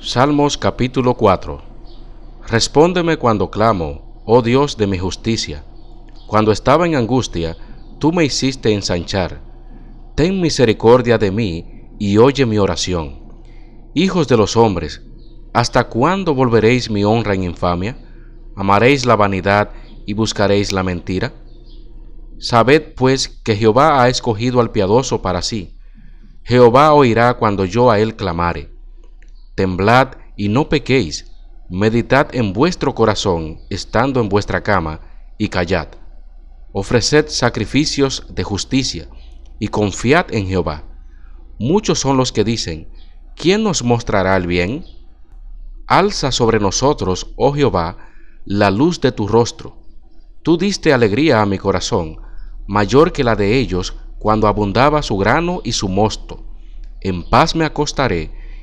Salmos capítulo 4 Respóndeme cuando clamo, oh Dios de mi justicia. Cuando estaba en angustia, tú me hiciste ensanchar. Ten misericordia de mí y oye mi oración. Hijos de los hombres, ¿hasta cuándo volveréis mi honra en infamia? ¿Amaréis la vanidad y buscaréis la mentira? Sabed pues que Jehová ha escogido al piadoso para sí. Jehová oirá cuando yo a él clamare temblad y no pequéis, meditad en vuestro corazón, estando en vuestra cama, y callad. Ofreced sacrificios de justicia, y confiad en Jehová. Muchos son los que dicen, ¿quién nos mostrará el bien? Alza sobre nosotros, oh Jehová, la luz de tu rostro. Tú diste alegría a mi corazón, mayor que la de ellos cuando abundaba su grano y su mosto. En paz me acostaré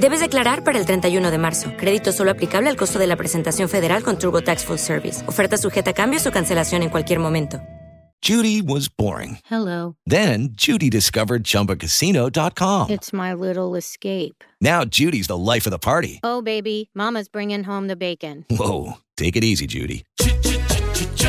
Debes declarar para el 31 de marzo. Crédito solo aplicable al costo de la presentación federal con TurboTax Full Service. Oferta sujeta a cambios o cancelación en cualquier momento. Judy was boring. Hello. Then Judy discovered ChumbaCasino.com. It's my little escape. Now Judy's the life of the party. Oh, baby, Mama's bringing home the bacon. Whoa, take it easy, Judy.